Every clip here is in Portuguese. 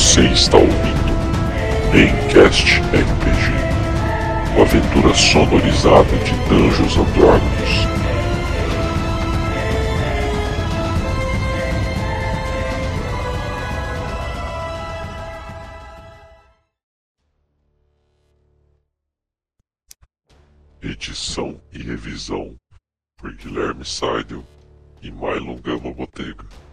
Você está ouvindo Maincast RPG, uma aventura sonorizada de Danjos Andrómedos. Edição e revisão por Guilherme Seidel e Mylon Gama Botega.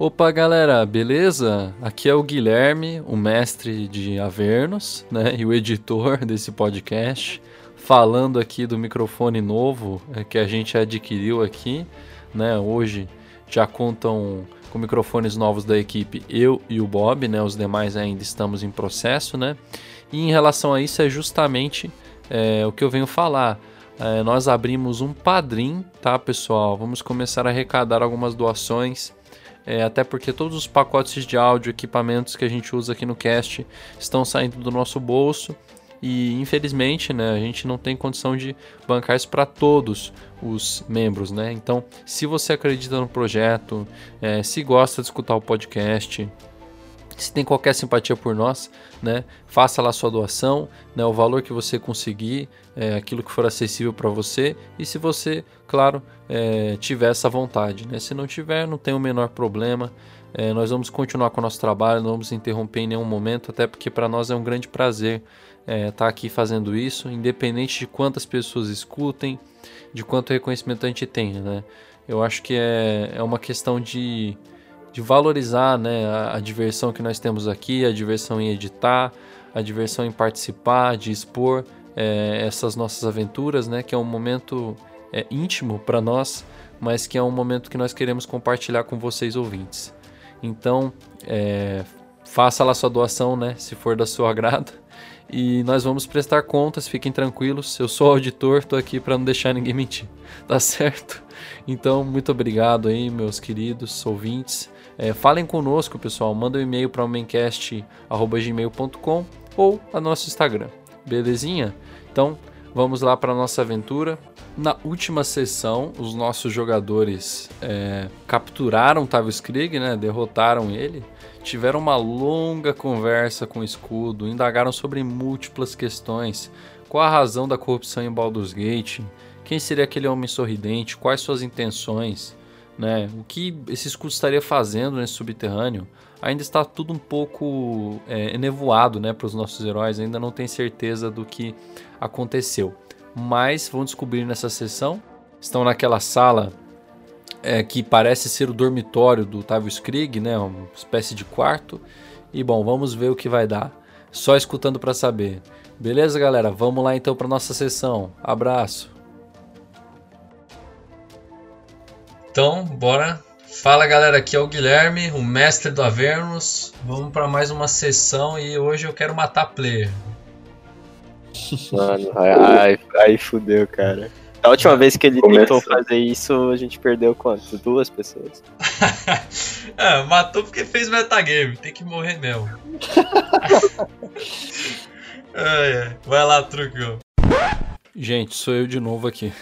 Opa, galera, beleza? Aqui é o Guilherme, o mestre de Avernos, né, e o editor desse podcast, falando aqui do microfone novo é, que a gente adquiriu aqui, né? Hoje já contam com microfones novos da equipe eu e o Bob, né? Os demais ainda estamos em processo, né? E em relação a isso é justamente é, o que eu venho falar. É, nós abrimos um padrim, tá, pessoal? Vamos começar a arrecadar algumas doações é, até porque todos os pacotes de áudio, equipamentos que a gente usa aqui no cast estão saindo do nosso bolso e infelizmente né, a gente não tem condição de bancar isso para todos os membros. Né? Então, se você acredita no projeto, é, se gosta de escutar o podcast, se tem qualquer simpatia por nós, né, faça lá sua doação, né, o valor que você conseguir, é, aquilo que for acessível para você, e se você, claro, é, tiver essa vontade. Né? Se não tiver, não tem o menor problema. É, nós vamos continuar com o nosso trabalho, não vamos interromper em nenhum momento, até porque para nós é um grande prazer estar é, tá aqui fazendo isso, independente de quantas pessoas escutem, de quanto reconhecimento a gente tem. Né? Eu acho que é, é uma questão de de valorizar né, a, a, diversão que nós temos aqui, a diversão em editar, a diversão em participar, de expor é, essas nossas aventuras, né, que é um momento é, íntimo para nós, mas que é um momento que nós queremos compartilhar com vocês ouvintes. Então, é, faça lá sua doação, né, se for da sua agrado. E nós vamos prestar contas, fiquem tranquilos. Eu sou auditor, estou aqui para não deixar ninguém mentir, tá certo? Então, muito obrigado aí, meus queridos ouvintes. É, falem conosco, pessoal. Manda um e-mail para homencast.gmail.com ou a nosso Instagram. Belezinha? Então, vamos lá para nossa aventura. Na última sessão, os nossos jogadores é, capturaram Tavis Krieg, né? derrotaram ele, tiveram uma longa conversa com o escudo, indagaram sobre múltiplas questões, qual a razão da corrupção em Baldur's Gate, quem seria aquele homem sorridente, quais suas intenções, né? O que esse escudo estaria fazendo nesse subterrâneo? Ainda está tudo um pouco é, enevoado né, para os nossos heróis, ainda não tem certeza do que aconteceu. Mas vão descobrir nessa sessão. Estão naquela sala é, que parece ser o dormitório do Tavius Krieg, né, uma espécie de quarto. E bom, vamos ver o que vai dar. Só escutando para saber. Beleza, galera? Vamos lá então para nossa sessão. Abraço. Então, bora. Fala galera, aqui é o Guilherme, o mestre do Avernus. Vamos para mais uma sessão e hoje eu quero matar player. Mano, aí, aí fudeu, cara. A última vez que ele tentou fazer isso, a gente perdeu quanto? Duas pessoas. é, matou porque fez metagame, tem que morrer mesmo. é, é. Vai lá, truque, Gente, sou eu de novo aqui.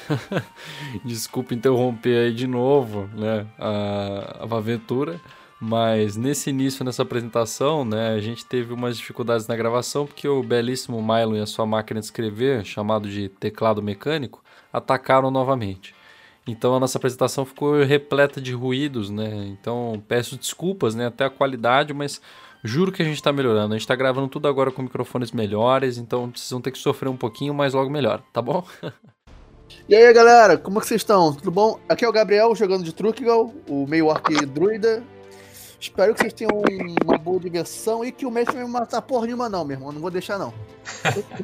Desculpa interromper aí de novo, né, a, a aventura, mas nesse início, nessa apresentação, né, a gente teve umas dificuldades na gravação porque o belíssimo Milo e a sua máquina de escrever, chamado de teclado mecânico, atacaram novamente. Então a nossa apresentação ficou repleta de ruídos, né? Então peço desculpas, né, até a qualidade, mas Juro que a gente tá melhorando. A gente tá gravando tudo agora com microfones melhores, então vocês vão ter que sofrer um pouquinho, mas logo melhor, tá bom? E aí, galera, como é que vocês estão? Tudo bom? Aqui é o Gabriel jogando de Truckgal, o meio arc druida. Espero que vocês tenham uma boa diversão e que o mestre não me matar porra nenhuma, não, meu irmão. Não vou deixar, não.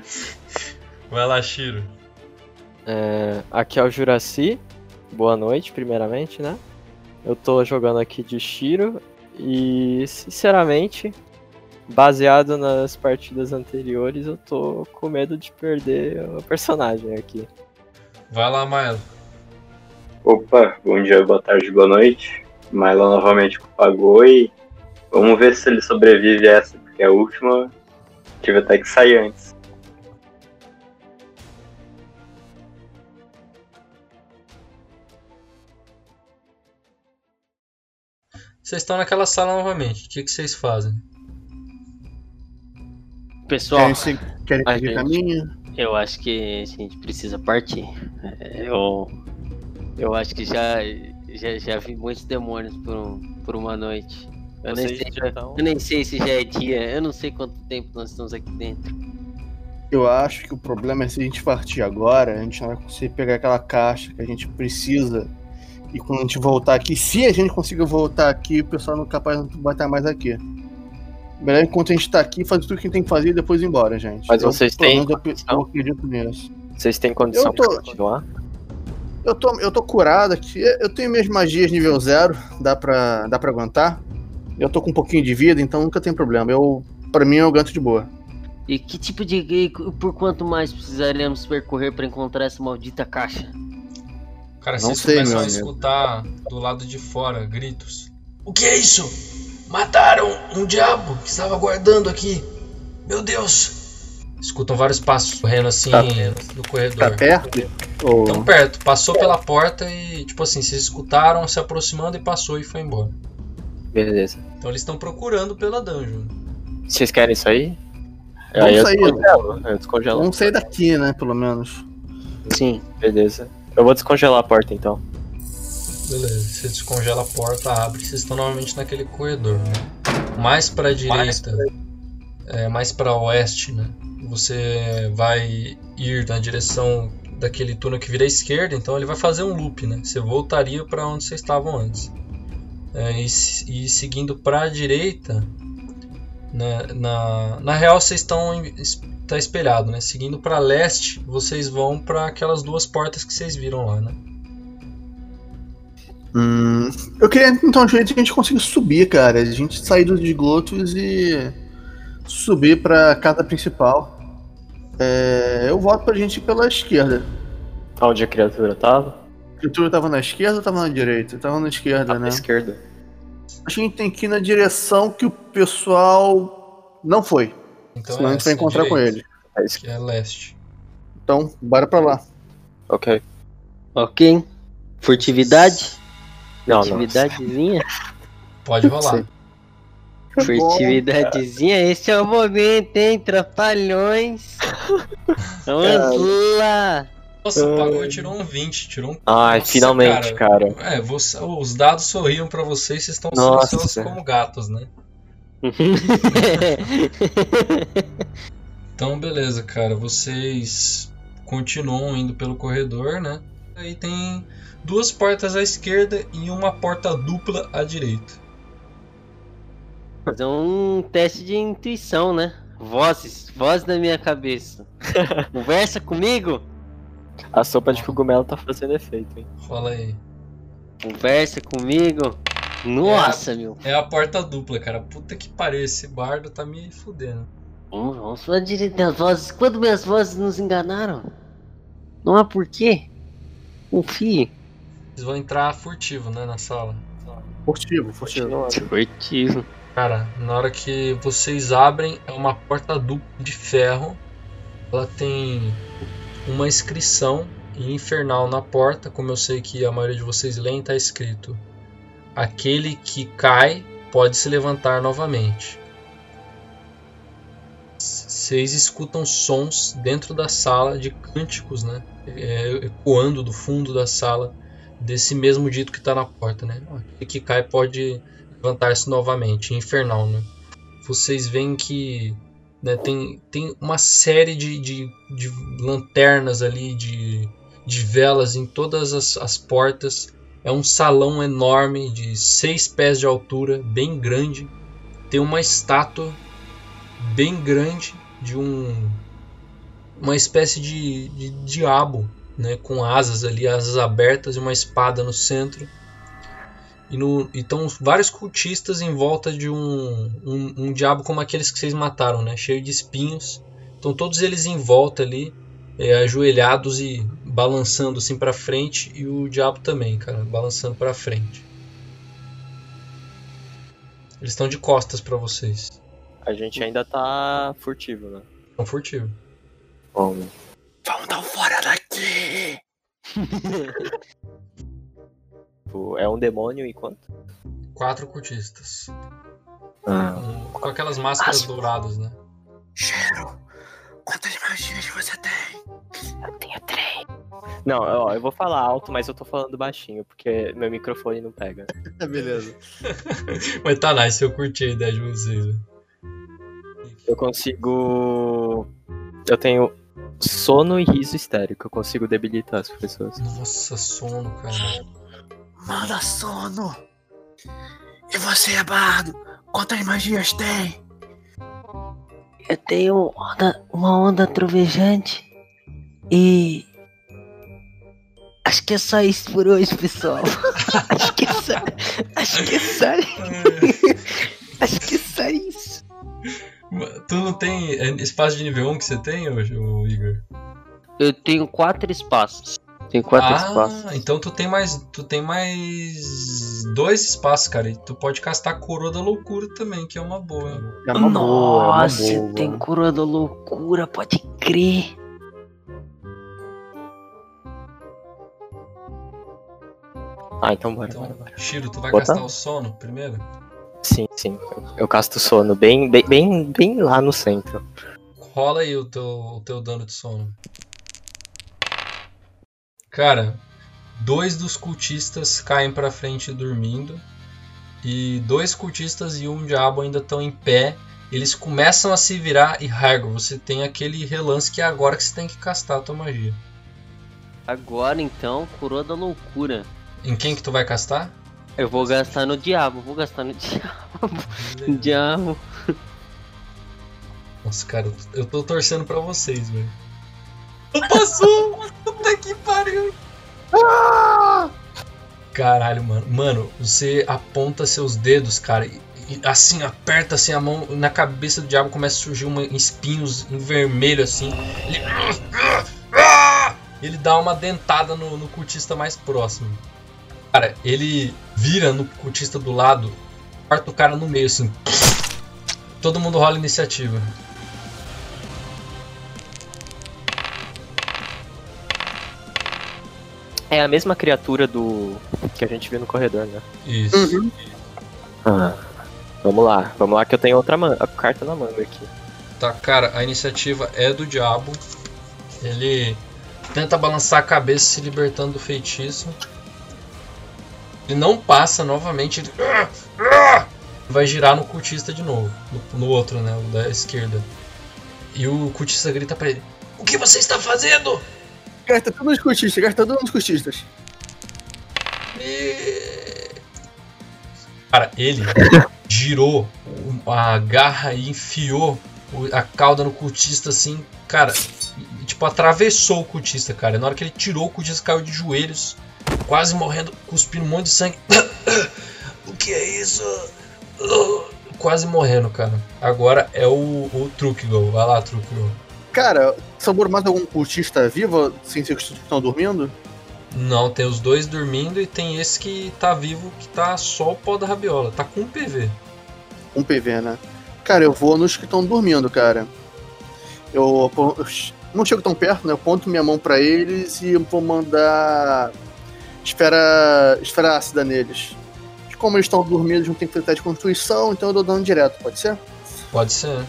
Vai lá, Shiro. É, aqui é o Juraci. Boa noite, primeiramente, né? Eu tô jogando aqui de Shiro. E, sinceramente, baseado nas partidas anteriores, eu tô com medo de perder o personagem aqui. Vai lá, Milo. Opa, bom dia, boa tarde, boa noite. Milo novamente pagou e vamos ver se ele sobrevive a essa, porque a última tive até que sair antes. Vocês estão naquela sala novamente. O que, que vocês fazem? Pessoal, Querem, se- querem seguir gente- caminho? eu acho que a gente precisa partir. É, Eu, eu acho que já, já, já vi muitos demônios por, um- por uma noite. Eu nem, sei, já estão. eu nem sei se já é dia, eu não sei quanto tempo nós estamos aqui dentro. Eu acho que o problema é se a gente partir agora, a gente não vai conseguir pegar aquela caixa que a gente precisa. E quando a gente voltar aqui, se a gente conseguir voltar aqui, o pessoal não é capaz não vai estar mais aqui. Melhor enquanto a gente tá aqui, fazer tudo que tem que fazer e depois ir embora, gente. Mas Eu, vocês têm menos, eu, condição? eu acredito nisso. Vocês têm condição Eu tô- pra continuar? Eu tô, eu tô curado aqui. Eu tenho minhas magias nível zero, dá pra, dá pra aguentar. Eu tô com um pouquinho de vida, então nunca tem problema. Eu, pra mim, eu aguento de boa. E que tipo de. e Por quanto mais precisaremos percorrer para encontrar essa maldita caixa? Cara, Não vocês sei, começam a amigo. escutar do lado de fora gritos. O que é isso? Mataram um diabo que estava guardando aqui. Meu Deus! Escutam vários passos correndo assim Tá- no corredor. Tá perto? Ou... Tão perto, passou pela porta e, tipo assim, vocês escutaram se aproximando e passou e foi embora. Beleza. Então eles estão procurando pela dungeon. Vocês querem sair? Vamos Aí eu sair. descongelo. Eu descongelo. Vamos sair daqui, né? Pelo menos. Sim, beleza. Eu vou descongelar a porta então. Beleza, você descongela a porta, abre, vocês estão novamente naquele corredor, né? Mais pra direita, é, mais pra oeste, né? Você vai ir na direção daquele túnel que vira à esquerda, então ele vai fazer um loop, né? Você voltaria pra onde vocês estavam antes. É, e, e seguindo pra direita, né, na, na real vocês estão em- tá espelhado, né? Seguindo pra leste, vocês vão pra aquelas duas portas que vocês viram lá, né? Hum, eu queria então um jeito de a gente conseguir subir, cara. A gente sair dos esgotos e subir pra casa principal. É, eu voto pra gente ir pela esquerda. Onde a criatura tava? A criatura tava na esquerda ou tava na direita? Tava na esquerda, Tava né? à esquerda. Acho que a gente tem que ir na direção que o pessoal não foi. Então senão a gente vai encontrar com direita, ele. À es- Que é leste. Então, bora pra lá. Ok. Ok. Furtividade? Não, não. Furtividadezinha? Pode rolar. Sim. Furtividadezinha? Esse é o momento, hein, trapalhões? Vamos lá! Nossa, o Pagou tirou um 20. Tirou um. Ai, Nossa, finalmente, cara. É, você- os dados sorriam pra vocês, vocês estão silenciosos como gatos, né? Então, beleza, cara. Vocês continuam indo pelo corredor, né? Aí tem duas portas à esquerda e uma porta dupla à direita. Fazer um teste de intuição, né? Vozes, vozes na minha cabeça. Conversa comigo? A sopa de cogumelo tá fazendo efeito, hein? Rola aí. Conversa comigo? Nossa, meu. É a porta dupla, cara. Puta que pariu, esse bardo tá me fudendo. Vamos, vamos falar direito das vozes. Quando minhas vozes nos enganaram? Não há porquê. Confie. Vocês vão entrar furtivo, né, na sala. Furtivo, furtivo. Esportivo. Cara, na hora que vocês abrem, é uma porta dupla de ferro. Ela tem uma inscrição em infernal na porta, como eu sei que a maioria de vocês leem, tá escrito: Aquele que cai pode se levantar novamente. Vocês escutam sons dentro da sala de cânticos, né? É, ecoando do fundo da sala desse mesmo dito que tá na porta, né? Aquele que cai pode levantar-se novamente, infernal, né? Vocês veem que né, tem, tem uma série de, de, de lanternas ali, de, de velas em todas as, as portas. É um salão enorme de seis pés de altura, bem grande. Tem uma estátua bem grande de um uma espécie de, de diabo, né, com asas ali, asas abertas e uma espada no centro. E estão vários cultistas em volta de um, um, um diabo como aqueles que vocês mataram, né? Cheio de espinhos. Estão todos eles em volta ali, é, ajoelhados e balançando assim para frente. E o diabo também, cara, balançando para frente. Eles estão de costas para vocês. A gente ainda tá furtivo, né? Estão furtivos. Vamos. Vamos dar um fora daqui! É um demônio e quanto? quatro cultistas. Ah. Com- Com aquelas máscaras As- douradas, né? Cheiro, quantas magias você tem? Eu tenho três. Não, ó, eu vou falar alto, mas eu tô falando baixinho, porque meu microfone não pega. Beleza. Mas tá nice, eu curti a ideia de vocês. né? Eu consigo. Eu tenho sono e riso histérico. Eu consigo debilitar as pessoas. Nossa, sono, cara. Manda sono. E você, é bardo? Quantas magias tem? Eu tenho onda- uma onda trovejante. E. Acho que é só isso por hoje, pessoal. acho que é só. Acho que é só. acho que é só isso. Tu não tem é, espaço de nível 1 que você tem, ô Igor? Eu tenho quatro espaços. Tenho quatro ah, espaços. então tu tem mais. Tu tem mais dois espaços, cara. E tu pode castar coroa da loucura também, que é uma boa, hein? É uma boa, é uma Nossa, boa. tem coroa da loucura, pode crer. Ah, então bora, Então, bora, bora. Shiro, tu vai Botar? castar o sono primeiro? Sim, sim. Eu, eu casto sono bem, bem, bem, bem lá no centro. Rola aí o teu, o teu dano de sono. Cara, dois dos cultistas caem pra frente dormindo. E dois cultistas e um diabo ainda estão em pé. Eles começam a se virar e Hargo, você tem aquele relance que é agora que você tem que castar a tua magia. Agora então, coroa da loucura. Em quem que tu vai castar? Eu vou gastar no diabo, vou gastar no diabo. No diabo. Nossa, cara, eu tô torcendo pra vocês, velho. Passou! Puta que pariu! Caralho, mano. Mano, você aponta seus dedos, cara, e, e assim, aperta assim a mão na cabeça do diabo, começa a surgir uma, espinhos em vermelho assim. Ele. Ele dá uma dentada no, no cultista mais próximo. Cara, ele vira no cultista do lado, corta o cara no meio assim. Todo mundo rola iniciativa. É a mesma criatura do que a gente viu no corredor, né? Isso. Uhum. Ah, vamos lá, vamos lá que eu tenho outra man a carta na manga aqui. Tá, cara, a iniciativa é do diabo. Ele tenta balançar a cabeça se libertando do feitiço. Ele não passa novamente. Ele vai girar no cultista de novo. No, no outro, né? O da esquerda. E o cultista grita pra ele: O que você está fazendo? Gasta tudo nos cultistas, gasta tudo nos cultistas. E- Cara, ele girou a garra e enfiou a cauda no cultista assim, cara, e, tipo, atravessou o cultista, cara. Na hora que ele tirou, o cultista caiu de joelhos, quase morrendo, cuspindo um monte de sangue. o que é isso? Quase morrendo, cara. Agora é o, o Truckgol. Vai lá, Truckgol. Cara, sobrou mais algum cultista vivo sem ser que estão dormindo? Não, tem os dois dormindo e tem esse que tá vivo, que tá só o pó da rabiola. Tá com um PV. Um PV, né? Cara, eu vou nos que estão dormindo, cara. Eu, eu não chego tão perto, né? Eu ponto minha mão pra eles e vou mandar esfera, esfera ácida neles. Como eles estão dormindo, não tem que teste de constituição, então eu dou dano direto, pode ser? Pode ser.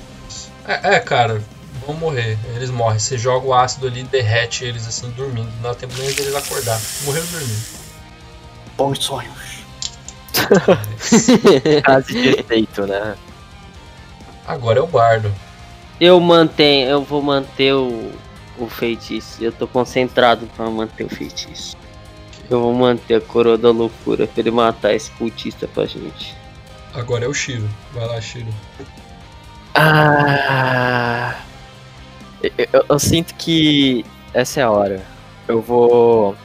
É, é, cara, vão morrer. Eles morrem. Você joga o ácido ali, derrete eles assim, dormindo. Não dá tempo nem deles acordar. Morreu dormindo. Bons sonhos. Frase de efeito, né? Agora é o bardo. Eu mantenho, eu vou manter o, o feitiço. Eu tô concentrado pra manter o feitiço. Eu vou manter a coroa da loucura pra ele matar esse cultista pra gente. Agora é o Shiro. Vai lá, Shiro. Ah. Eu, eu- eu sinto que essa é a hora. Eu vou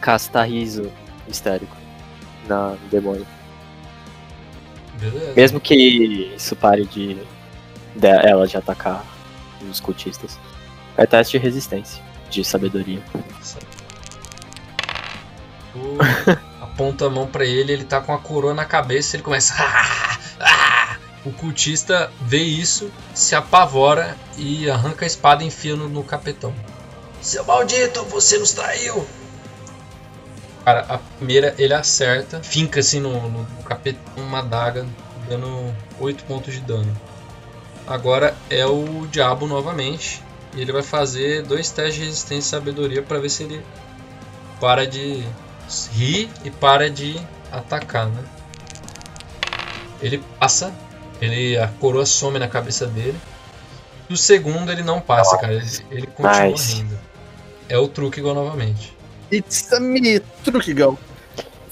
castar riso histérico na no demônio. Beleza. Mesmo que isso pare de, de ela de atacar os cultistas. É teste de resistência, de sabedoria. Aponta a mão pra ele, ele tá com a coroa na cabeça, ele começa. "Ah, ah". O cultista vê isso, se apavora e arranca a espada e enfia no, no capetão. Seu maldito, você nos traiu! Cara, a primeira ele acerta, finca assim no, no, capeta uma adaga, dando 8 pontos de dano. Agora é o diabo novamente. E ele vai fazer dois testes de resistência e sabedoria para ver se ele para de rir e para de atacar, né? Ele passa, ele a coroa some na cabeça dele. E o segundo ele não passa, cara. Ele, ele continua Nice. rindo. É o truque igual novamente. It's a me, Truquigão.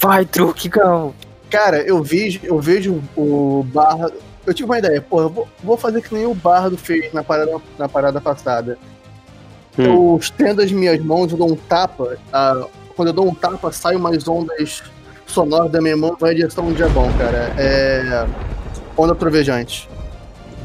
Vai, truque, gal. Cara, eu vejo, eu vejo o Barra. Eu tive uma ideia, porra, vou, vou fazer que nem o Bardo fez na parada, na parada passada. Hum. Eu estendo as minhas mãos, eu dou um tapa. ah, quando eu dou um tapa, saem umas ondas sonoras da minha mão, vai em direção ao diabão, cara. É. Onda trovejante.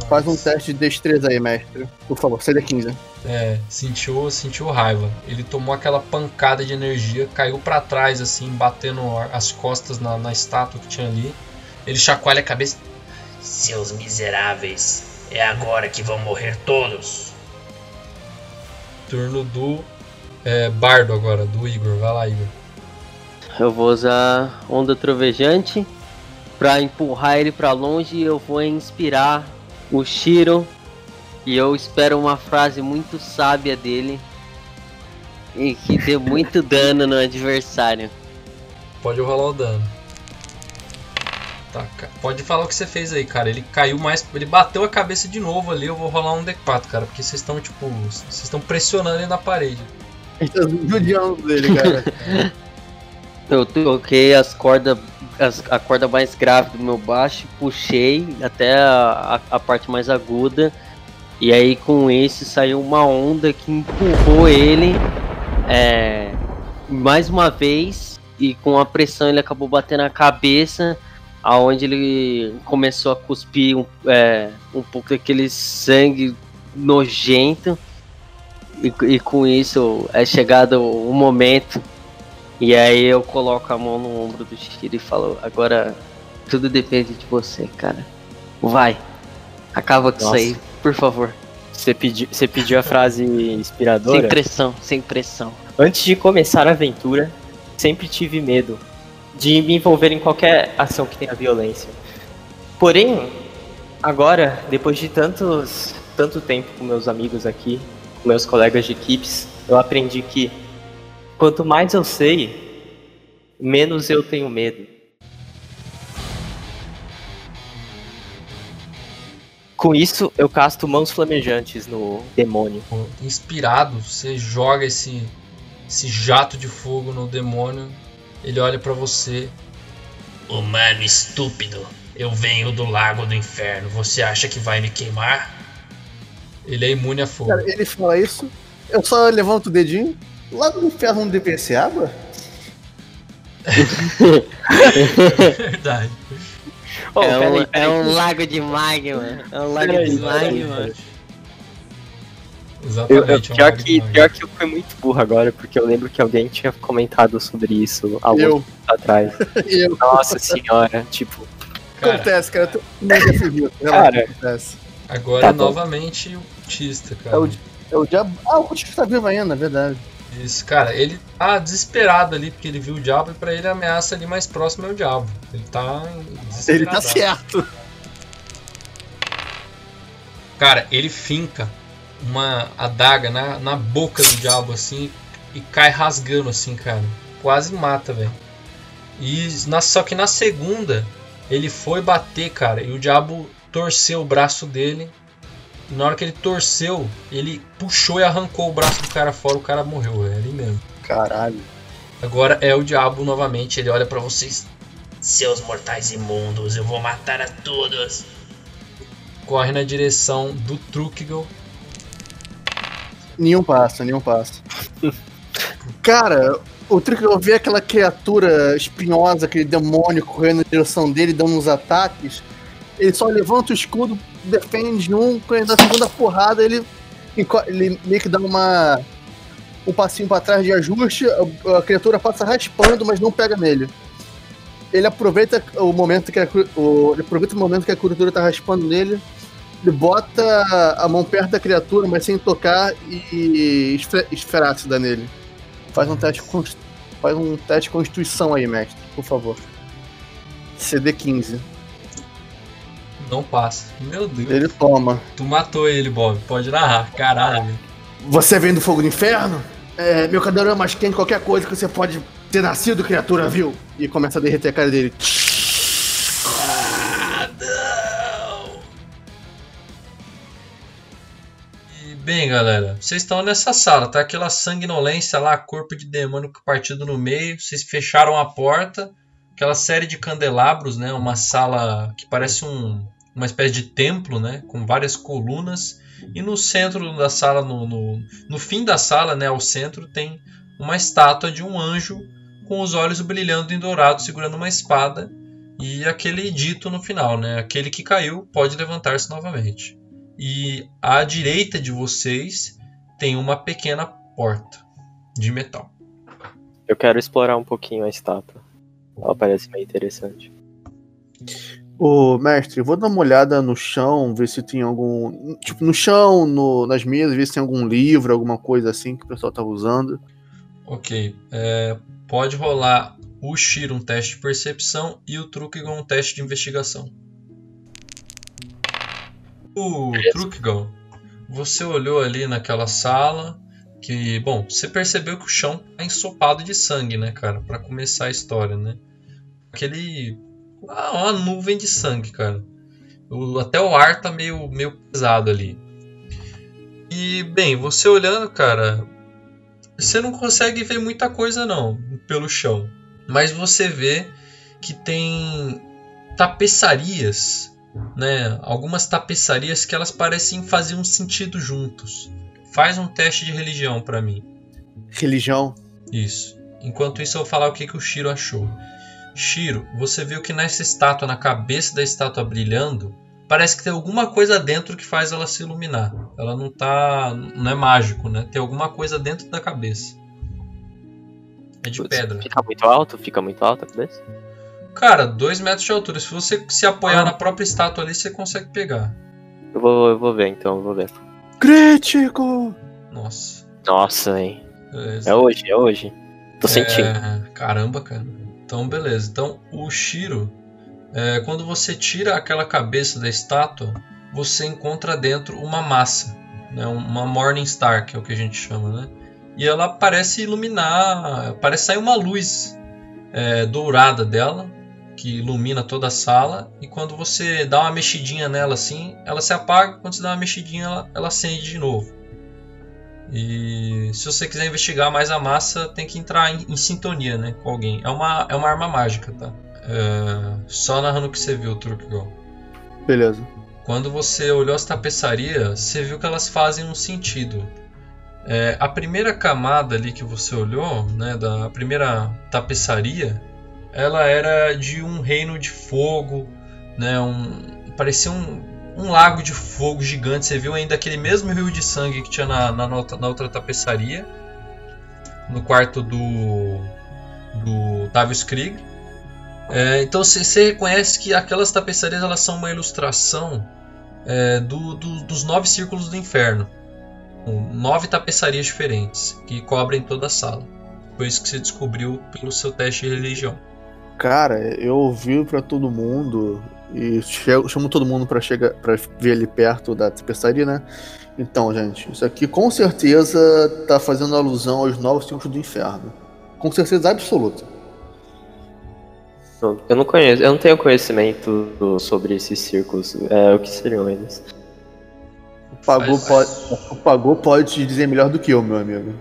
Faz um teste de destreza aí, mestre. Por favor, CD15. É, sentiu, sentiu raiva. Ele tomou aquela pancada de energia, caiu pra trás, assim, batendo as costas na, na estátua que tinha ali. Ele chacoalha a cabeça. Seus miseráveis, é agora que vão morrer todos. Turno do é, Bardo agora, do Igor. Vai lá, Igor. Eu vou usar onda trovejante pra empurrar ele pra longe eu vou inspirar o Shiro e eu espero uma frase muito sábia dele e que dê muito dano no adversário. Pode rolar o dano. Tá, pode falar o que você fez aí, cara. Ele caiu mais. Ele bateu a cabeça de novo ali. Eu vou rolar um D4, cara. Porque vocês estão, tipo. Vocês estão pressionando ele na parede. Tá judiando dele, cara. Eu toquei as cordas, as- a corda mais grave do meu baixo, puxei até a, a- a parte mais aguda, e aí com esse saiu uma onda que empurrou ele é, mais uma vez, e com a pressão ele acabou batendo a cabeça, aonde ele começou a cuspir um, é, um pouco daquele sangue nojento, e, e com isso é chegado o momento e aí eu coloco a mão no ombro do Shiro e falo, agora tudo depende de você, cara. Vai. Acaba com Nossa. isso aí, por favor. Você pediu, você pediu a frase Sem inspiradora? pressão, sem pressão. Antes de começar a aventura, sempre tive medo de me envolver em qualquer ação que tenha violência. Porém, agora, depois de tantos, tanto tempo com meus amigos aqui, meus colegas de equipes, eu aprendi que quanto mais eu sei, menos eu tenho medo. Com isso, eu casto mãos flamejantes no demônio. Inspirado, você joga esse, esse jato de fogo no demônio. Ele olha pra você. Humano estúpido, eu venho do lago do inferno. Você acha que vai me queimar? Ele é imune a fogo. Cara, ele fala isso, eu só levanto o dedinho. Lá no inferno não água? Verdade. Oh, é, um, peraí, é um lago de magma. É um lago Peraí, de magma. Eu, eu, Exatamente. é um pior, que, pior que eu fui muito burro agora, porque eu lembro que alguém tinha comentado sobre isso há Eu. tempo atrás. Eu. Nossa senhora, tipo, Cara, Acontece, cara. Tu. Cara. Acontece. Agora Tá bom. novamente o Tista, cara. É o, é o diabo. Ah, o Coutinho tá vivo ainda, é verdade. Isso, cara, ele tá desesperado ali porque ele viu o diabo e pra ele a ameaça ali mais próxima é o diabo. Ele tá desesperado. Ele tá certo. Cara, ele finca uma adaga na, na boca do diabo assim e cai rasgando assim, cara. Quase mata, velho. E na, só que na segunda ele foi bater, cara, e o diabo torceu o braço dele. E na hora que ele torceu, ele puxou e arrancou o braço do cara fora, o cara morreu, é ali mesmo. Caralho. Agora é o diabo novamente, ele olha pra vocês, Seus mortais imundos, eu vou matar a todos. corre na direção do Trukigal. Nenhum passa, nenhum passa. Cara, o truque eu vi aquela criatura espinhosa, aquele demônio correndo na direção dele, dando uns ataques. Ele só levanta o escudo, defende um, quando a segunda porrada, ele, ele meio que dá uma. um passinho pra trás de ajuste, a, a criatura passa raspando, mas não pega nele. Ele aproveita o momento que a, o, ele aproveita o momento que a criatura tá raspando nele, ele bota a mão perto da criatura, mas sem tocar, e esfe- esfera ácida nele. Faz um teste Faz um teste de constituição aí, mestre, por favor. CD 15. Não passa. Meu Deus. Ele toma. Tu matou ele, Bob. Pode narrar. Caralho. Você vem do fogo do inferno? É, meu cadeirão é mais quente que qualquer coisa que você pode ter nascido, criatura, viu? E começa a derreter a cara dele. Ah, não! E, bem, galera, vocês estão nessa sala, tá? Aquela sanguinolência lá, corpo de demônio partido no meio. Vocês fecharam a porta. Aquela série de candelabros, né? Uma sala que parece um, uma espécie de templo, né? Com várias colunas. E no centro da sala, no, no, no fim da sala, né? Ao centro, tem uma estátua de um anjo com os olhos brilhando em dourado, segurando uma espada. E aquele dito no final, né? Aquele que caiu pode levantar-se novamente. E à direita de vocês tem uma pequena porta de metal. Eu quero explorar um pouquinho a estátua. Ela parece meio interessante. Ô, mestre, eu vou dar uma olhada no chão, ver se tem algum. Tipo, no chão, no, nas mesas, ver se tem algum livro, alguma coisa assim que o pessoal tá usando. Ok. É, pode rolar o Shiro um teste de percepção e o Trukigon um teste de investigação. O Trukigon, você olhou ali naquela sala que, bom, você percebeu que o chão tá ensopado de sangue, né, cara? Pra começar a história, né? Aquele. Ah, uma nuvem de sangue, cara. O- até o ar tá meio, meio pesado ali. E, bem, você olhando, cara, você não consegue ver muita coisa não pelo chão, mas você vê que tem tapeçarias, né? Algumas tapeçarias que elas parecem fazer um sentido juntos. Faz um teste de religião pra mim. Religião. Isso. Enquanto isso eu vou falar o que, que o Shiro achou. Shiro, você viu que nessa estátua, na cabeça da estátua brilhando, parece que tem alguma coisa dentro que faz ela se iluminar. Ela não tá. não é mágico, né? Tem alguma coisa dentro da cabeça. É de Putz, pedra. Fica muito alto? Fica muito alto a cabeça? Cara, 2 metros de altura. Se você se apoiar Ah. na própria estátua ali, você consegue pegar. Eu vou, eu vou ver então, eu vou ver. Crítico! Nossa. Nossa, hein? Beleza. É hoje, é hoje. Tô sentindo. É, caramba, cara. Então, beleza. Então, o Shiro, é, quando você tira aquela cabeça da estátua, você encontra dentro uma massa, né? uma Morning Star, que é o que a gente chama, né? E ela parece iluminar, parece sair uma luz é, dourada dela, que ilumina toda a sala. E quando você dá uma mexidinha nela assim, ela se apaga. Quando você dá uma mexidinha, ela, ela acende de novo. E se você quiser investigar mais a massa, tem que entrar em, em sintonia né, com alguém. É uma, é uma arma mágica, tá? É, só narrando o que você viu, Truckgirl. Beleza. Quando você olhou as tapeçarias, você viu que elas fazem um sentido. É, a primeira camada ali que você olhou, né, da primeira tapeçaria, ela era de um reino de fogo, né, um, parecia um, um lago de fogo gigante. Você viu ainda aquele mesmo rio de sangue que tinha na, na, outra, na outra tapeçaria, no quarto do, do Davius Krieg. É, então você, reconhece que aquelas tapeçarias elas são uma ilustração é, do, do- dos nove círculos do inferno. Nove tapeçarias diferentes que cobrem toda a sala. Foi isso que você descobriu pelo seu teste de religião. Cara, eu ouvi pra todo mundo e chego- chamo todo mundo pra chegar para ver ali perto da tapeçaria, né? Então, gente, isso aqui com certeza tá fazendo alusão aos novos círculos do inferno. Com certeza absoluta. Não, Eu não conheço, eu não tenho conhecimento do- sobre esses círculos. É, o que seriam eles? O Pagou, Faz- pode, o Pagou pode te dizer melhor do que eu, meu amigo.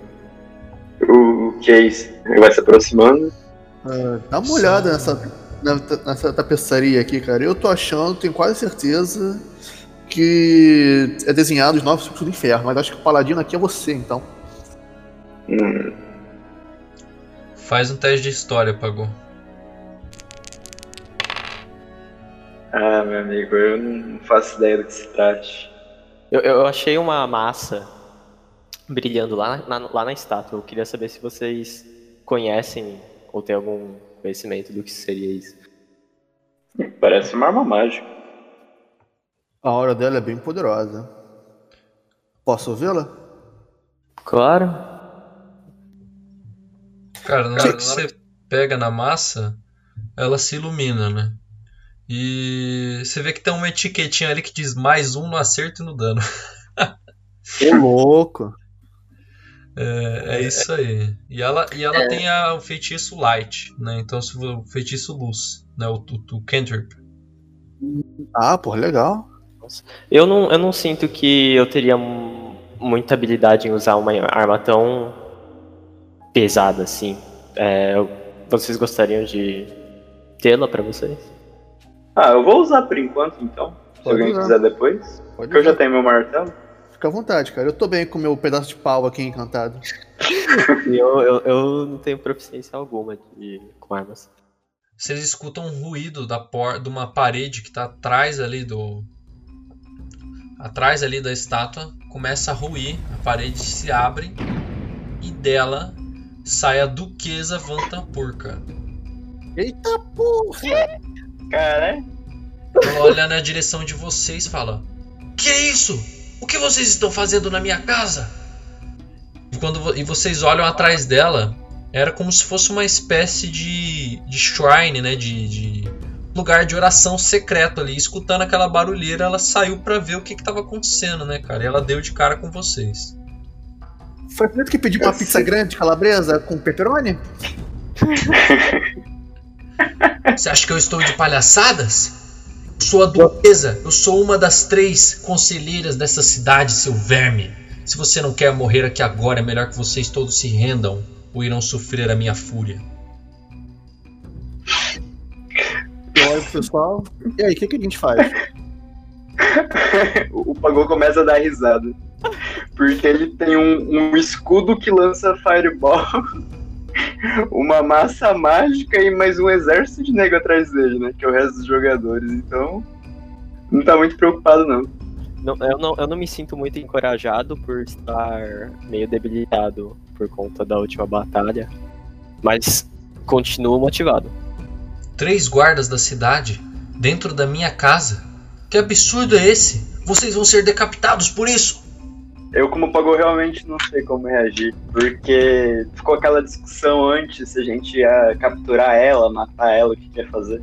O que é isso? Ele vai se aproximando. Ah, dá uma olhada nessa, na- nessa tapeçaria aqui, cara. Eu tô achando, tenho quase certeza que é desenhado os novos círculos do inferno, mas acho que o paladino aqui é você, então. Hum, Faz um teste de história, pagou. Ah, meu amigo, eu não faço ideia do que se trate. Eu, eu achei uma massa brilhando lá na, lá na estátua. Eu queria saber se vocês conhecem ou têm algum conhecimento do que seria isso. Parece uma arma mágica. A aura dela é bem poderosa. Posso vê-la? Claro. Cara, na hora que você pega na massa, ela se ilumina, né? E você vê que tem uma etiquetinha ali que diz mais um no acerto e no dano. Ô, louco. É, é isso aí. E ela, e ela tem a, o feitiço light, né? Então se o feitiço luz, né? O, o, o cantrip. Ah, pô, legal. Eu não, eu não sinto que eu teria mu- muita habilidade em usar uma arma tão pesada assim. É, vocês gostariam de tê-la pra vocês? Ah, eu vou usar por enquanto então. Se Pode alguém usar. quiser depois. Pode Porque eu já usar. tenho meu martelo. Fica à vontade, cara. Eu tô bem com o meu pedaço de pau aqui encantado. Eu, eu, eu não tenho proficiência alguma de, com armas. Vocês escutam um ruído da por, de uma parede que tá atrás ali do. Atrás ali da estátua. Começa a ruir, a parede se abre e dela sai a Duquesa Vantampur, cara. Eita porra! Cara, Ela olha na direção de vocês e fala: Que é isso? O que vocês estão fazendo na minha casa? E, quando, e vocês olham atrás dela, era como se fosse uma espécie de, de shrine, né? De, de lugar de oração secreto ali. Escutando aquela barulheira, ela saiu pra ver o que, que tava acontecendo, né, cara? E ela deu de cara com vocês. Foi por isso que pediu uma pizza grande calabresa com pepperoni? Você acha que eu estou de palhaçadas? Eu sou a duquesa, eu sou uma das três conselheiras dessa cidade, seu verme. Se você não quer morrer aqui agora, é melhor que vocês todos se rendam ou irão sofrer a minha fúria. Pro pessoal. E aí, o que, que a gente faz? o Pagou começa a dar risada. Porque ele tem um, um escudo que lança fireball, uma massa mágica e mais um exército de nego atrás dele, né? Que é o resto dos jogadores. Então, não tá muito preocupado, não. Não, eu, não, eu não me sinto muito encorajado por estar meio debilitado por conta da última batalha. Mas continuo motivado. Três guardas da cidade dentro da minha casa? Que absurdo é esse? Vocês vão ser decapitados por isso! Eu, como Pagou, realmente não sei como reagir. Porque ficou aquela discussão antes se a gente ia capturar ela, matar ela, o que quer fazer.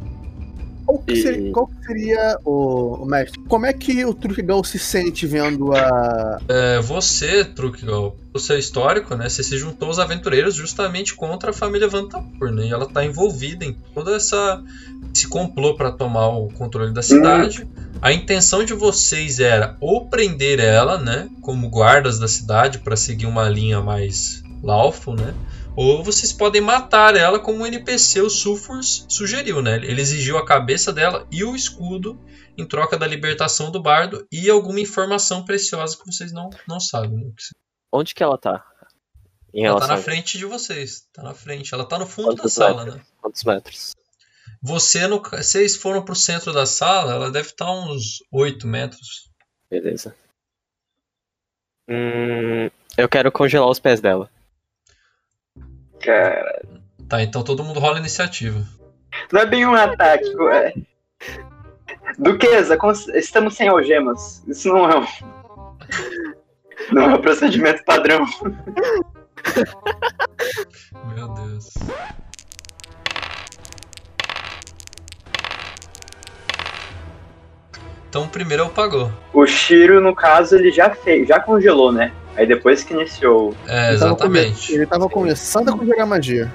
Qual que E- seria, qual que seria o, o mestre? Como é que o Truquegal se sente vendo a. É, você, Trukigal, o seu histórico, né? Você se juntou aos aventureiros justamente contra a família Vantapur, né? E ela tá envolvida em toda essa esse complô para tomar o controle da cidade. A intenção de vocês era ou prender ela, né, como guardas da cidade para seguir uma linha mais lawful, né? Ou vocês podem matar ela como o NPC o Sulfurs sugeriu, né? Ele exigiu a cabeça dela e o escudo em troca da libertação do bardo e alguma informação preciosa que vocês não, não sabem. né? Onde que ela tá? Ela tá na frente de vocês. Tá na frente. Ela tá no fundo da Quantos sala, metros? né? quantos metros? Você, no, vocês foram pro centro da sala, ela deve estar uns 8 metros. Beleza. Hum, eu quero congelar os pés dela. Cara, Tá, então todo mundo rola iniciativa. não é bem um ataque. É... Duquesa, estamos sem algemas. Isso não é um. Não é um procedimento padrão. Meu Deus. Então o primeiro é o pagou. O Shiro, no caso, ele já fez, já congelou, né? Aí depois que iniciou. É, Ele tava come- exatamente. Ele tava começando a conjugar magia.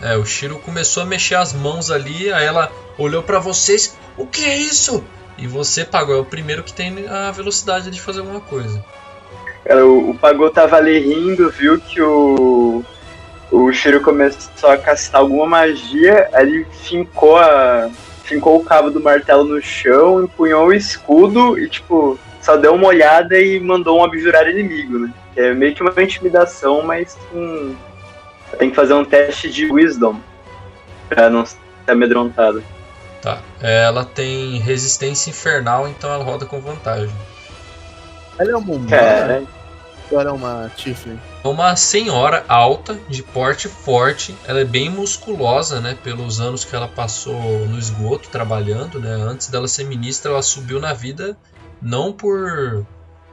É, o Shiro começou a mexer as mãos ali, aí ela olhou pra vocês. O que é isso? E você pagou, é o primeiro que tem a velocidade de fazer alguma coisa. Cara, o, o Pagô tava ali rindo, viu que o. O Shiro começou a castar alguma magia, aí ele fincou a. Fincou o cabo do martelo no chão, empunhou o escudo e, tipo, só deu uma olhada e mandou um abjurar inimigo, né? Que é meio que uma intimidação, mas com. Tem que fazer um teste de wisdom pra não ser amedrontado. Tá. Ela tem resistência infernal, então ela roda com vantagem. Ela é uma humana Cara, ou ela é uma Tiflin? É uma senhora alta, de porte forte. Ela é bem musculosa, né? Pelos anos que ela passou no esgoto trabalhando, né? Antes dela ser ministra, ela subiu na vida não por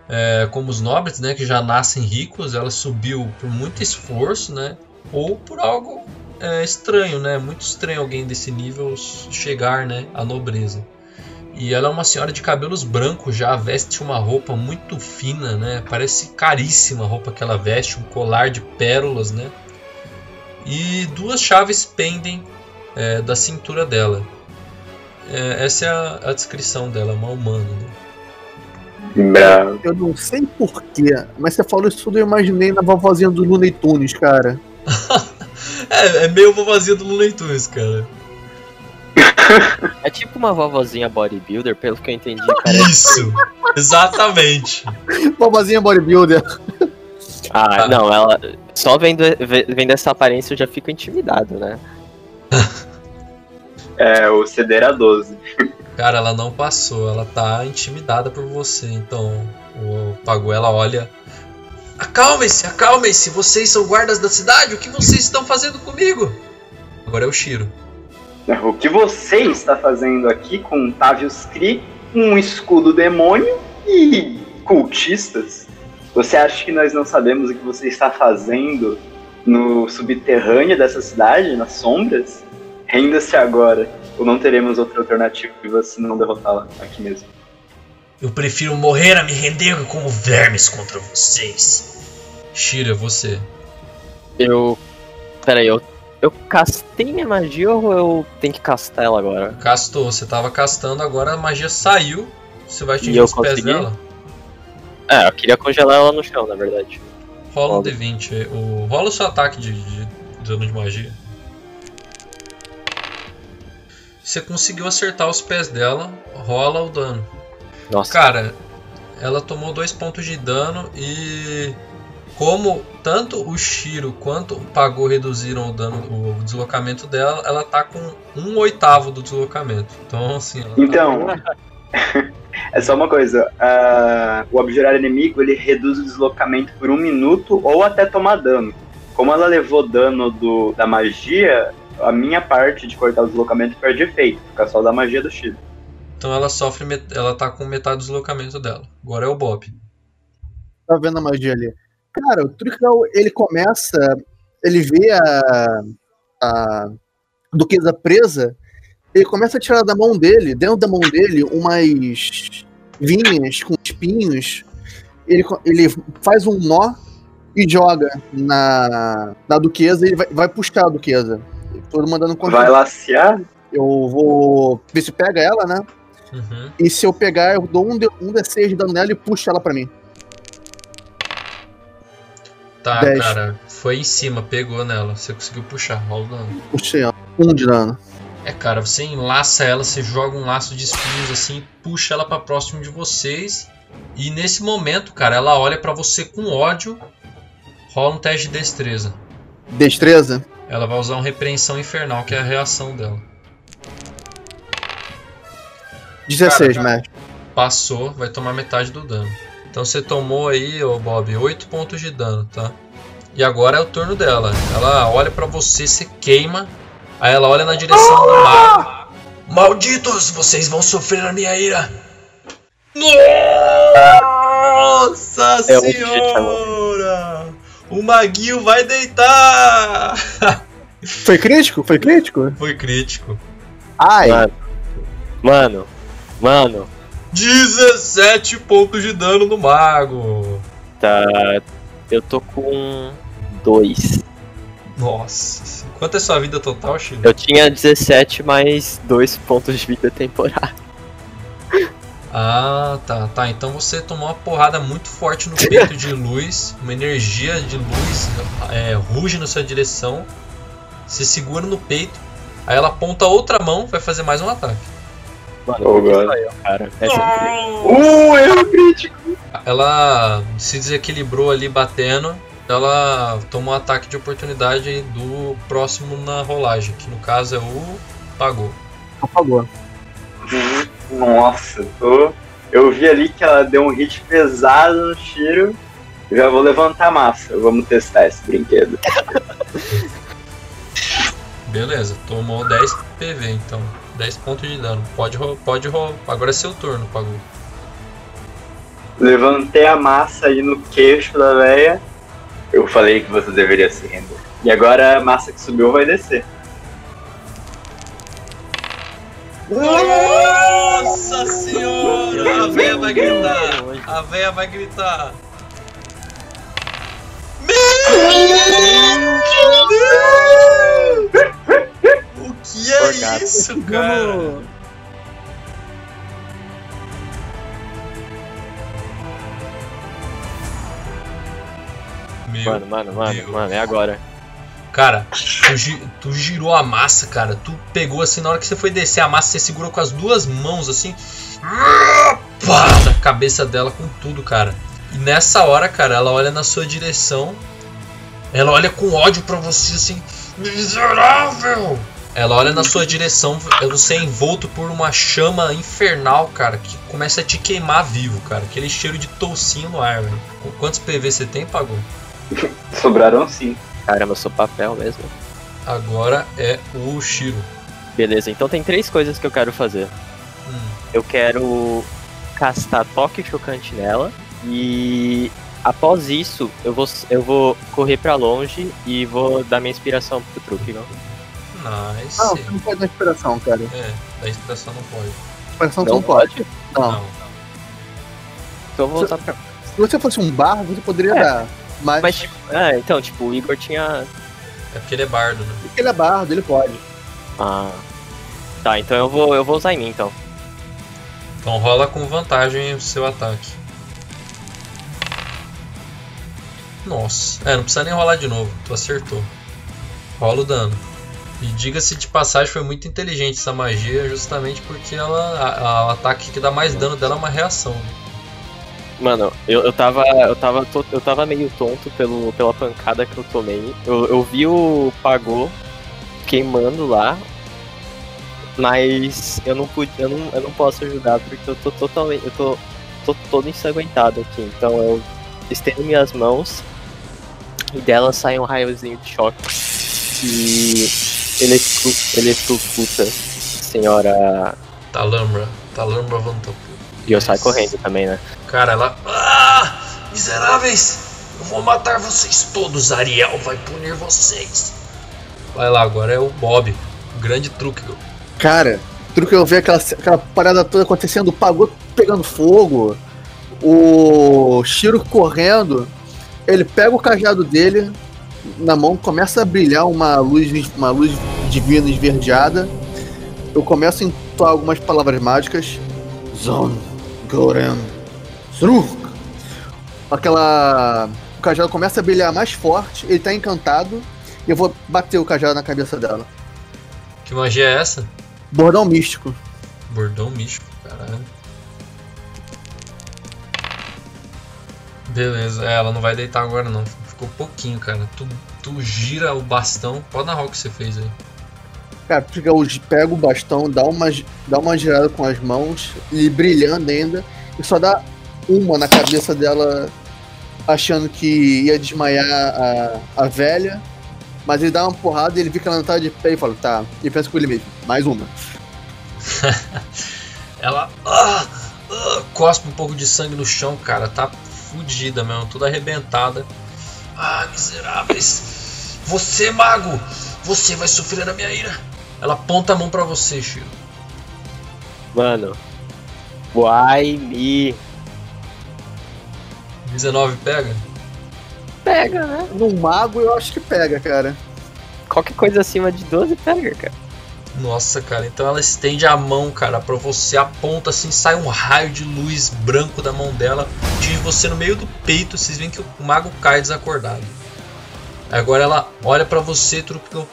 é, como os nobres, né? Que já nascem ricos. Ela subiu por muito esforço, né? ou por algo é, estranho, né? Muito estranho alguém desse nível chegar, né, à nobreza. E ela é uma senhora de cabelos brancos já, veste uma roupa muito fina, né? Parece caríssima a roupa que ela veste, um colar de pérolas, né? E duas chaves pendem é, da cintura dela. É, essa é a, a, descrição dela, uma humana, né? Bravo. Eu não sei porquê, mas você falou isso tudo, eu imaginei na vovozinha do Looney Tunes, cara. é, é meio vovozinha do Looney Tunes, cara. É tipo uma vovozinha bodybuilder, pelo que eu entendi, cara. Isso! Exatamente! vovozinha bodybuilder. Ah, ah, não, ela. Só vendo, vendo essa aparência eu já fico intimidado, né? é, o CD era 12. Cara, ela não passou, ela tá intimidada por você, então o Paguela olha. Acalmem-se, acalmem-se, vocês são guardas da cidade, o que vocês estão fazendo comigo? Agora é o Shiro. O que você está fazendo aqui com Tavius Kree, um escudo demônio e cultistas? Você acha que nós não sabemos o que você está fazendo no subterrâneo dessa cidade, nas sombras? Renda-se agora, ou não teremos outra alternativa se não derrotá-la aqui mesmo. Eu prefiro morrer a me render como vermes contra vocês. Shira, você. Eu. Peraí, eu eu castei minha magia ou eu tenho que castar ela agora? Castou, você tava castando, agora a magia saiu. Você vai atingir os pés dela? É, eu queria congelar ela no chão, na verdade. Rola um D20. O... Rola o seu ataque de, de dano de magia. Você conseguiu acertar os pés dela, rola o dano. Nossa. Cara, ela tomou dois pontos de dano e como tanto o Shiro quanto o Pago reduziram o dano, o deslocamento dela, ela tá com um oitavo do deslocamento. Então, assim. Tá então, tá... é só uma coisa: uh, o abjurar inimigo ele reduz o deslocamento por um minuto ou até tomar dano. Como ela levou dano do, da magia, a minha parte de cortar o deslocamento perde efeito, fica só da magia do Shiro. Então ela sofre, ela tá com metade do deslocamento dela. Agora é o Bob. Tá vendo a magia ali? Cara, o Trickle, ele começa, ele vê a, a duquesa presa, ele começa a tirar da mão dele, dentro da mão dele, umas vinhas com espinhos. Ele, ele faz um nó e joga na, na duquesa e vai, vai puxar a duquesa. Tô mandando Vai laciar? Eu vou ver se pega ela, né? Uhum. E se eu pegar, eu dou um, de, um D6 de dano nela e puxo ela pra mim. Tá, 10. cara. Foi em cima, pegou nela. Você conseguiu puxar, rola o dano. Puxei, ó. Um de dano. É, cara, você enlaça ela, você joga um laço de espinhos assim, puxa ela para próximo de vocês. E nesse momento, cara, ela olha para você com ódio. Rola um teste de destreza. Destreza? Ela vai usar uma repreensão infernal, que é a reação dela. 16, cara, mestre. Passou, vai tomar metade do dano. Então você tomou aí, ô Bob, 8 pontos de dano, tá? E agora é o turno dela. Ela olha para você, você queima. Aí ela olha na direção do mago. Malditos, vocês vão sofrer a minha ira. Nossa é senhora! O maguinho vai deitar! Foi crítico? Foi crítico? Foi crítico. Ai! Mano, mano, mano 17 pontos de dano no mago. Tá. Eu tô com 2. Nossa. Quanto é sua vida total, Chile? Eu tinha 17 mais 2 pontos de vida temporária. Ah, tá, tá. Então você tomou uma porrada muito forte no peito de luz, uma energia de luz é, ruge na sua direção. Você segura no peito, aí ela aponta a outra mão, vai fazer mais um ataque. Mano, oh, eu, cara. É uh, erro crítico! Ela se desequilibrou ali batendo. Ela tomou um ataque de oportunidade do próximo na rolagem, que no caso é o Pagou. Pagou. Nossa, tô... eu vi ali que ela deu um hit pesado no tiro. Já vou levantar a massa. Vamos testar esse brinquedo. Beleza, tomou 10 PV então. 10 pontos de dano. Pode pode Agora é seu turno, Pagu. Levantei a massa aí no queixo da véia. Eu falei que você deveria se render. E agora a massa que subiu vai descer. Nossa senhora! A véia vai gritar! A véia vai gritar! Meu Deus! Que é Forgado. isso, cara? Meu Mano, mano, mano, Deus. mano, é agora. Cara, tu, gi- tu girou a massa, cara. Tu pegou assim, na hora que você foi descer a massa, você segurou com as duas mãos assim. Pá, na cabeça dela com tudo, cara. E nessa hora, cara, ela olha na sua direção. Ela olha com ódio pra você assim. Miserável! Ela olha na sua direção, você é envolto por uma chama infernal, cara, que começa a te queimar vivo, cara. Aquele cheiro de toucinho no ar, velho. Quantos PV você tem, Pagou? Sobraram sim. Caramba, eu sou papel mesmo. Agora é o Shiro. Beleza, então tem três coisas que eu quero fazer. Hum. Eu quero castar toque chocante nela e após isso eu vou, eu vou correr pra longe e vou dar minha inspiração pro truque. Não, Nice. Não, você não pode dar inspiração, cara. É, da inspiração não pode. Inspiração você não pode. Não. Não. Então eu vou voltar pra. Se você fosse um barro, você poderia É. dar. Mas, Mas tipo, é, então, tipo, o Igor tinha. É porque ele é bardo, né? porque ele é bardo, ele pode. Ah. Tá, então eu vou, eu vou usar em mim então. Então rola com vantagem o seu ataque. Nossa. É, não precisa nem rolar de novo. Tu acertou. Rola o dano. E diga-se de passagem, foi muito inteligente essa magia, justamente porque ela, a- a- o ataque que dá mais dano dela é uma reação. Mano, eu, eu tava. Eu tava, eu tava meio tonto pelo, pela pancada que eu tomei. Eu, eu vi o Pagô queimando lá. Mas eu não pude. Eu não, eu não posso ajudar porque eu tô totalmente. Eu tô, tô todo ensanguentado aqui. Então eu estendo minhas mãos e dela sai um raiozinho de choque. E eletrocuta a senhora. Talambra. Talambra Vantopu. E eu saio correndo também, né? Cara, ela. Ah! Miseráveis! Eu vou matar vocês todos, Ariel vai punir vocês. Vai lá, agora é o Bob. O grande truque. Cara, tudo que eu vi aquela, aquela parada toda acontecendo, o pagou pegando fogo, o Shiro correndo, ele pega o cajado dele na mão, começa a brilhar uma luz, uma luz divina esverdeada. Eu começo a entoar algumas palavras mágicas. Zon, Goren, Zruk. Aquela. O cajado começa a brilhar mais forte, ele tá encantado, e eu vou bater o cajado na cabeça dela. Que magia é essa? Bordão místico. Bordão místico, caralho. Beleza, é, ela não vai deitar agora não. Ficou pouquinho, cara. Tu, tu gira o bastão. Pode narrar o que você fez aí. Cara, fica pega o bastão, dá uma, dá uma girada com as mãos, e brilhando ainda, e só dá uma na cabeça dela, achando que ia desmaiar a, a velha, mas ele dá uma porrada e ele ela não tá de pé e fala, tá, e pensa com ele mesmo, mais uma. Ela ah, ah, cospe um pouco de sangue no chão, cara. Tá fudida mesmo, toda arrebentada. Ah, miseráveis! Você, mago! Você vai sofrer a minha ira! Ela aponta a mão pra você, Shiro. Mano. Why me? 19 pega? Pega, né? No mago eu acho que pega, cara. Qualquer coisa acima de 12 pega, cara. Nossa, cara, então ela estende a mão, cara, pra você, aponta assim, sai um raio de luz branco da mão dela, atinge você no meio do peito, vocês veem que o mago cai desacordado. Agora ela olha pra você, trucão.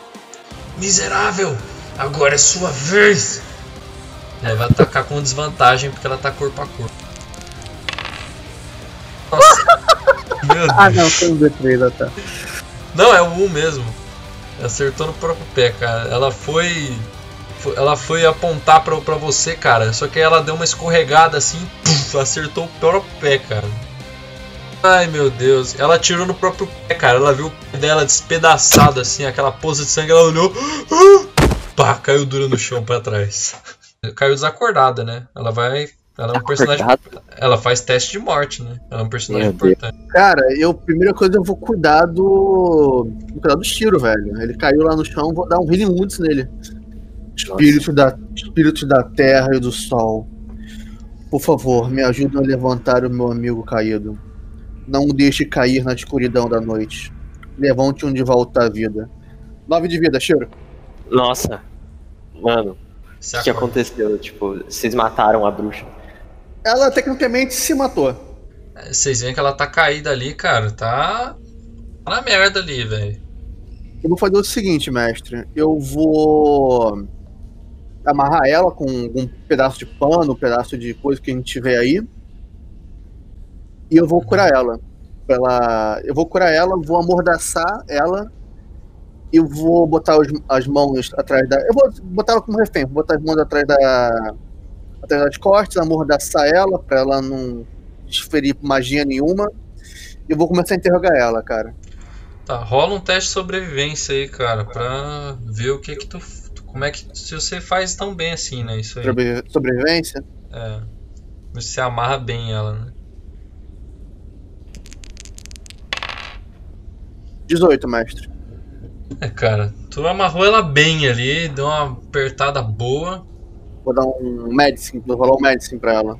Miserável! Agora é sua vez! Ela vai atacar com desvantagem porque ela tá corpo a corpo. Nossa! Meu Ah não, tem um D3, ah, tá. não, é o 1 mesmo. Acertou no próprio pé, cara. Ela foi. Ela foi apontar pra, você, cara. Só que ela deu uma escorregada assim, puf, acertou o próprio pé, cara. Ai meu Deus. Ela atirou no próprio pé, cara. Ela viu o pé dela despedaçado assim, aquela poça de sangue. Ela olhou. Pá, caiu dura no chão pra trás. Caiu desacordada, né? Ela vai Ela é um personagem. cortado. Ela faz teste de morte, né? Ela é um personagem Meu Deus. importante. Cara, eu, primeira coisa, eu vou cuidar do. Vou cuidar do tiro, velho. Ele caiu lá no chão, vou dar um healing wounds nele. Espírito da, espírito da terra e do sol. Por favor, me ajudem a levantar o meu amigo caído. Não o deixe cair na escuridão da noite. Levante-um de volta à vida. Nove de vida, Shiro. Nossa. Mano, o que aconteceu? Tipo, vocês mataram a bruxa. Ela tecnicamente se matou. Vocês veem que ela tá caída ali, cara. Tá. Tá na merda ali, velho. Eu vou fazer o seguinte, mestre. Eu vou amarrar ela com um pedaço de pano, um pedaço de coisa que a gente tiver aí. E eu vou curar ela. Ela. Eu vou curar ela, vou amordaçar ela. E eu vou botar os- as mãos atrás da. Eu vou botar ela como refém, vou botar as mãos atrás da. Atrás das costas, amordaçar ela pra ela não desferir magia nenhuma. E eu vou começar a interrogar ela, cara. Tá, rola um teste de sobrevivência aí, cara, pra ver o que que tu. Como é que. Se você faz tão bem assim, né? Isso aí. Sobre- sobrevivência. É. Você amarra bem ela, né? 18, mestre. É, cara, tu amarrou ela bem ali, deu uma apertada boa. Vou dar um medicine, vou rolar um medicine pra ela.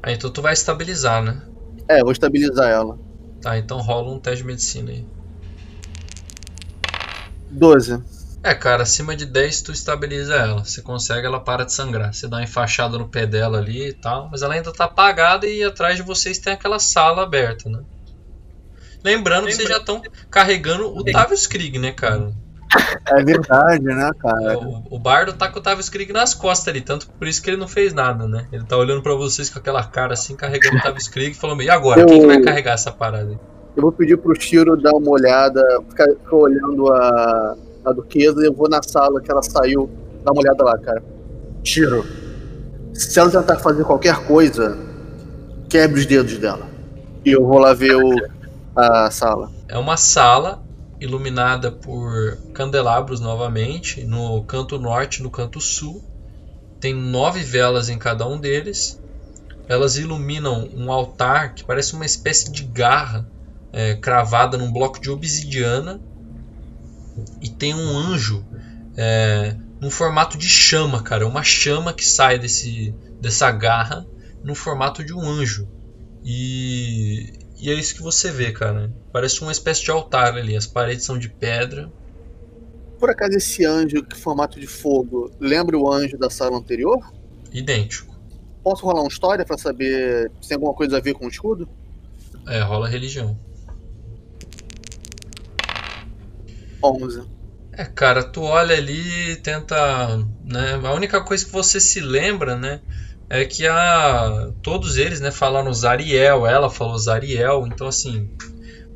Aí então tu vai estabilizar, né? É, vou estabilizar ela. Tá, então rola um teste de medicina aí. 12. É, cara, acima de 10 tu estabiliza ela. Você consegue, ela para de sangrar. Você dá uma enfaixada no pé dela ali e tal. Mas ela ainda tá apagada e atrás de vocês tem aquela sala aberta, né? Lembrando que vocês já estão carregando o Tavius Krieg, né, cara? É verdade, né, cara? O, o Bardo tá com o Tavius Krieg nas costas ali, tanto por isso que ele não fez nada, né? Ele tá olhando pra vocês com aquela cara assim, carregando o Tavius Krieg e falando, e agora? Quem que vai carregar essa parada aí? Eu vou pedir pro Shiro dar uma olhada, ficar, ficar olhando a, a duquesa e eu vou na sala que ela saiu, dar uma olhada lá, cara. Shiro, se ela tentar fazer qualquer coisa, quebre os dedos dela. E eu vou lá ver o, a sala. É uma sala iluminada por candelabros novamente, no canto norte e no canto sul. Tem nove velas em cada um deles. Elas iluminam um altar que parece uma espécie de garra é, cravada num bloco de obsidiana. E tem um anjo é, formato de chama, cara. Uma chama que sai desse, dessa garra no formato de um anjo. E, e é isso que você vê, cara. Parece uma espécie de altar ali. As paredes são de pedra. Por acaso esse anjo que formato de fogo lembra o anjo da sala anterior? Idêntico. Posso rolar uma história pra saber se tem alguma coisa a ver com o escudo? É, rola religião. 11. É, cara, tu olha ali e tenta, né? A única coisa que você se lembra, né, é que a todos eles, né, falaram Zariel, ela falou Zariel, então assim,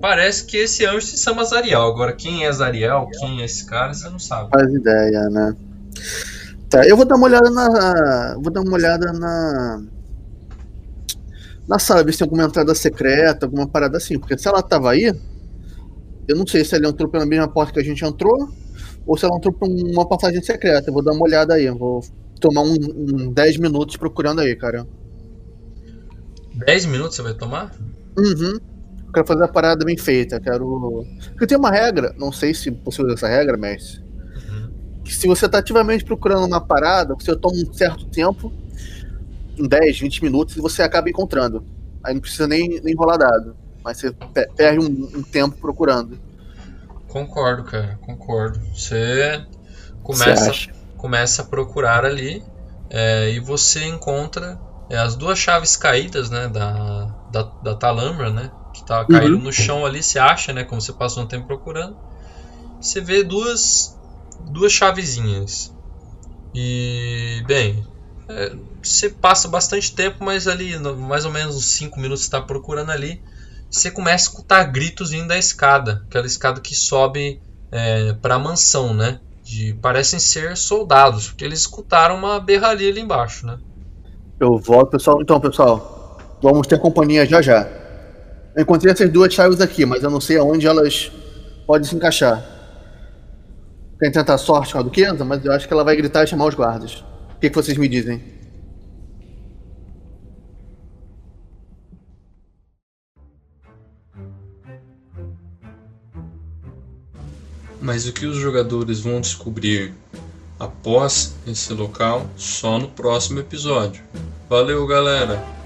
parece que esse anjo se chama Zariel. Agora, quem é Zariel, quem é esse cara, você não sabe. Faz ideia, né? Tá, eu vou dar uma olhada na. Vou dar uma olhada na. Na sala, ver se tem alguma entrada secreta, alguma parada assim. Porque se ela tava aí, eu não sei se ela entrou pela mesma porta que a gente entrou, ou se ela entrou por uma passagem secreta. Eu vou dar uma olhada aí. eu Vou tomar um, um 10 minutos procurando aí, cara. 10 minutos você vai tomar? Uhum. Quero fazer a parada bem feita. Quero. Porque tem uma regra, não sei se você usa essa regra, mas. Que se você tá ativamente procurando uma parada, você toma um certo tempo, um 10, 20 minutos, e você acaba encontrando. Aí não precisa nem, nem rolar dado. Mas você pe- perde um, um tempo procurando. Concordo, cara, concordo. Você Você começa acha? Começa a procurar ali é, e você encontra é, as duas chaves caídas né, da, da, da Talambra, né? Que tá caído no chão ali, você acha, né? Como você passou um tempo procurando. Você vê duas, duas chavezinhas. E, bem, é, você passa bastante tempo, mas ali, no- mais ou menos uns 5 minutos você está procurando ali. Você começa a escutar gritos vindo da escada, aquela escada que sobe é, para a mansão, né? De parecem ser soldados, porque eles escutaram uma berraria ali embaixo, né? Eu volto, pessoal. Então, pessoal, vamos ter companhia já já. Eu encontrei essas duas chaves aqui, mas eu não sei aonde elas podem se encaixar. Tem tentar sorte com a duquesa, mas eu acho que ela vai gritar e chamar os guardas. O que, que vocês me dizem? Mas o que os jogadores vão descobrir após esse local só no próximo episódio. Valeu, galera!